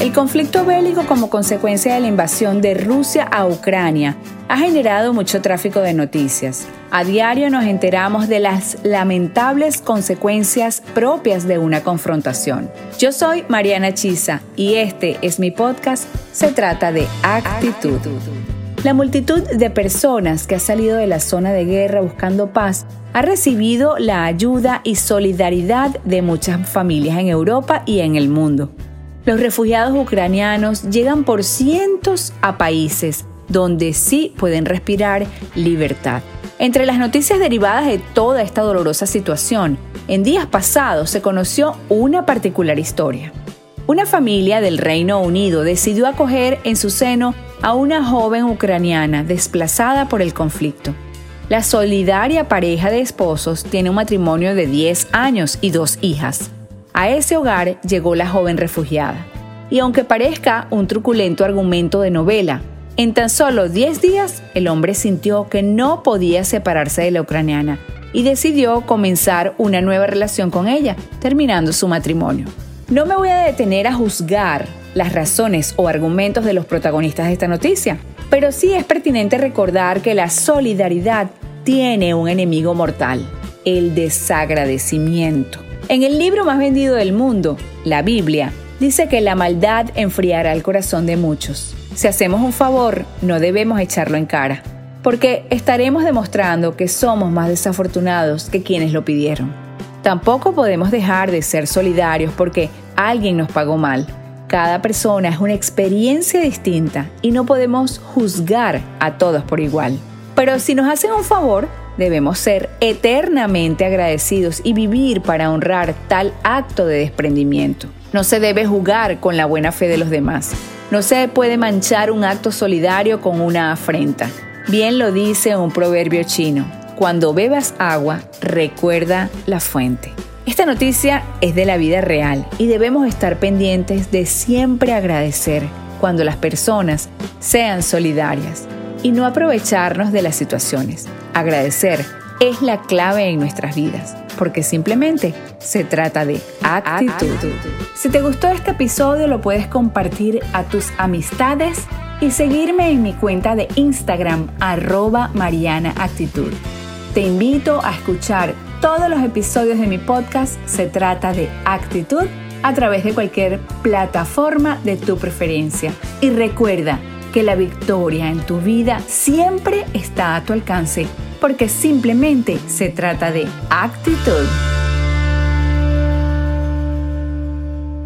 El conflicto bélico como consecuencia de la invasión de Rusia a Ucrania ha generado mucho tráfico de noticias. A diario nos enteramos de las lamentables consecuencias propias de una confrontación. Yo soy Mariana Chisa y este es mi podcast Se trata de actitud. La multitud de personas que ha salido de la zona de guerra buscando paz ha recibido la ayuda y solidaridad de muchas familias en Europa y en el mundo. Los refugiados ucranianos llegan por cientos a países donde sí pueden respirar libertad. Entre las noticias derivadas de toda esta dolorosa situación, en días pasados se conoció una particular historia. Una familia del Reino Unido decidió acoger en su seno a una joven ucraniana desplazada por el conflicto. La solidaria pareja de esposos tiene un matrimonio de 10 años y dos hijas. A ese hogar llegó la joven refugiada. Y aunque parezca un truculento argumento de novela, en tan solo 10 días el hombre sintió que no podía separarse de la ucraniana y decidió comenzar una nueva relación con ella, terminando su matrimonio. No me voy a detener a juzgar las razones o argumentos de los protagonistas de esta noticia, pero sí es pertinente recordar que la solidaridad tiene un enemigo mortal, el desagradecimiento. En el libro más vendido del mundo, la Biblia, dice que la maldad enfriará el corazón de muchos. Si hacemos un favor, no debemos echarlo en cara, porque estaremos demostrando que somos más desafortunados que quienes lo pidieron. Tampoco podemos dejar de ser solidarios porque alguien nos pagó mal. Cada persona es una experiencia distinta y no podemos juzgar a todos por igual. Pero si nos hacen un favor, Debemos ser eternamente agradecidos y vivir para honrar tal acto de desprendimiento. No se debe jugar con la buena fe de los demás. No se puede manchar un acto solidario con una afrenta. Bien lo dice un proverbio chino. Cuando bebas agua, recuerda la fuente. Esta noticia es de la vida real y debemos estar pendientes de siempre agradecer cuando las personas sean solidarias y no aprovecharnos de las situaciones. Agradecer es la clave en nuestras vidas, porque simplemente se trata de actitud. Si te gustó este episodio, lo puedes compartir a tus amistades y seguirme en mi cuenta de Instagram, arroba Mariana Actitud. Te invito a escuchar todos los episodios de mi podcast Se trata de actitud a través de cualquier plataforma de tu preferencia. Y recuerda, que la victoria en tu vida siempre está a tu alcance, porque simplemente se trata de actitud.